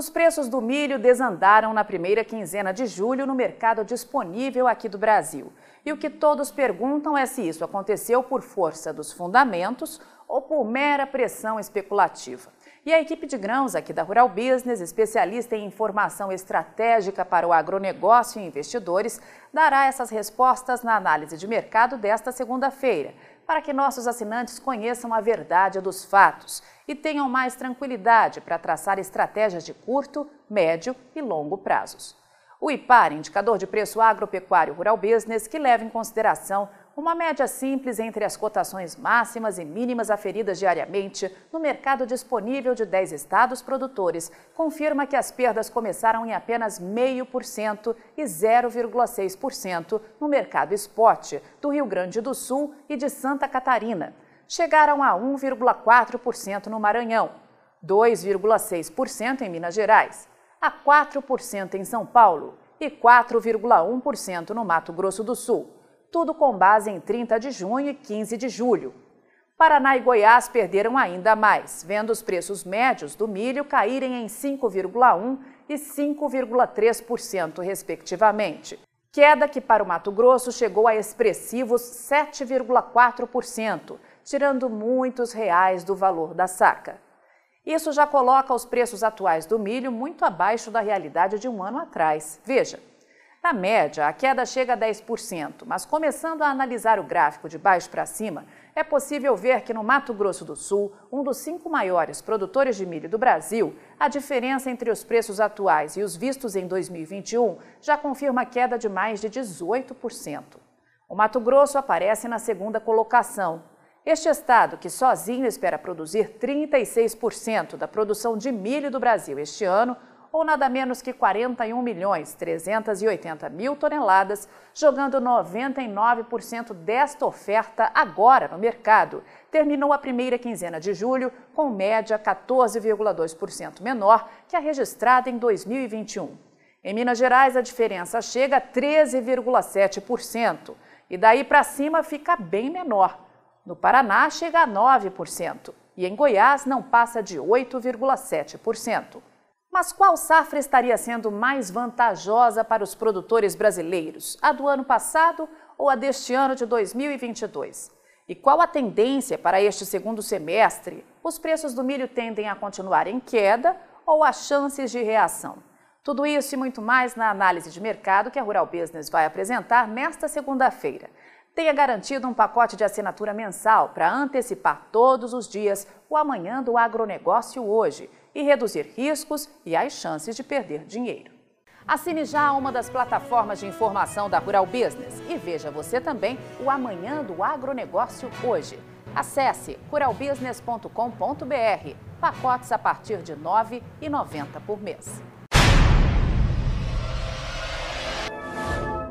Os preços do milho desandaram na primeira quinzena de julho no mercado disponível aqui do Brasil. E o que todos perguntam é se isso aconteceu por força dos fundamentos ou por mera pressão especulativa. E a equipe de grãos aqui da Rural Business, especialista em informação estratégica para o agronegócio e investidores, dará essas respostas na análise de mercado desta segunda-feira para que nossos assinantes conheçam a verdade dos fatos e tenham mais tranquilidade para traçar estratégias de curto, médio e longo prazos. O IPAR, indicador de preço agropecuário rural business, que leva em consideração uma média simples entre as cotações máximas e mínimas aferidas diariamente no mercado disponível de 10 estados produtores, confirma que as perdas começaram em apenas 0,5% e 0,6% no mercado spot do Rio Grande do Sul e de Santa Catarina. Chegaram a 1,4% no Maranhão, 2,6% em Minas Gerais, a 4% em São Paulo e 4,1% no Mato Grosso do Sul tudo com base em 30 de junho e 15 de julho. Paraná e Goiás perderam ainda mais, vendo os preços médios do milho caírem em 5,1% e 5,3%, respectivamente. Queda que para o Mato Grosso chegou a expressivos 7,4%, tirando muitos reais do valor da saca. Isso já coloca os preços atuais do milho muito abaixo da realidade de um ano atrás. Veja, na média, a queda chega a 10%, mas começando a analisar o gráfico de baixo para cima, é possível ver que no Mato Grosso do Sul, um dos cinco maiores produtores de milho do Brasil, a diferença entre os preços atuais e os vistos em 2021 já confirma queda de mais de 18%. O Mato Grosso aparece na segunda colocação. Este estado, que sozinho espera produzir 36% da produção de milho do Brasil este ano, ou nada menos que 41 milhões 380 mil toneladas, jogando 99% desta oferta agora no mercado. Terminou a primeira quinzena de julho com média 14,2% menor que a registrada em 2021. Em Minas Gerais, a diferença chega a 13,7%, e daí para cima fica bem menor. No Paraná, chega a 9%, e em Goiás não passa de 8,7%. Mas qual safra estaria sendo mais vantajosa para os produtores brasileiros? A do ano passado ou a deste ano de 2022? E qual a tendência para este segundo semestre? Os preços do milho tendem a continuar em queda ou há chances de reação? Tudo isso e muito mais na análise de mercado que a Rural Business vai apresentar nesta segunda-feira. Tenha garantido um pacote de assinatura mensal para antecipar todos os dias o amanhã do agronegócio hoje e reduzir riscos e as chances de perder dinheiro. Assine já uma das plataformas de informação da Rural Business e veja você também o amanhã do agronegócio hoje. Acesse ruralbusiness.com.br. Pacotes a partir de R$ 9,90 por mês.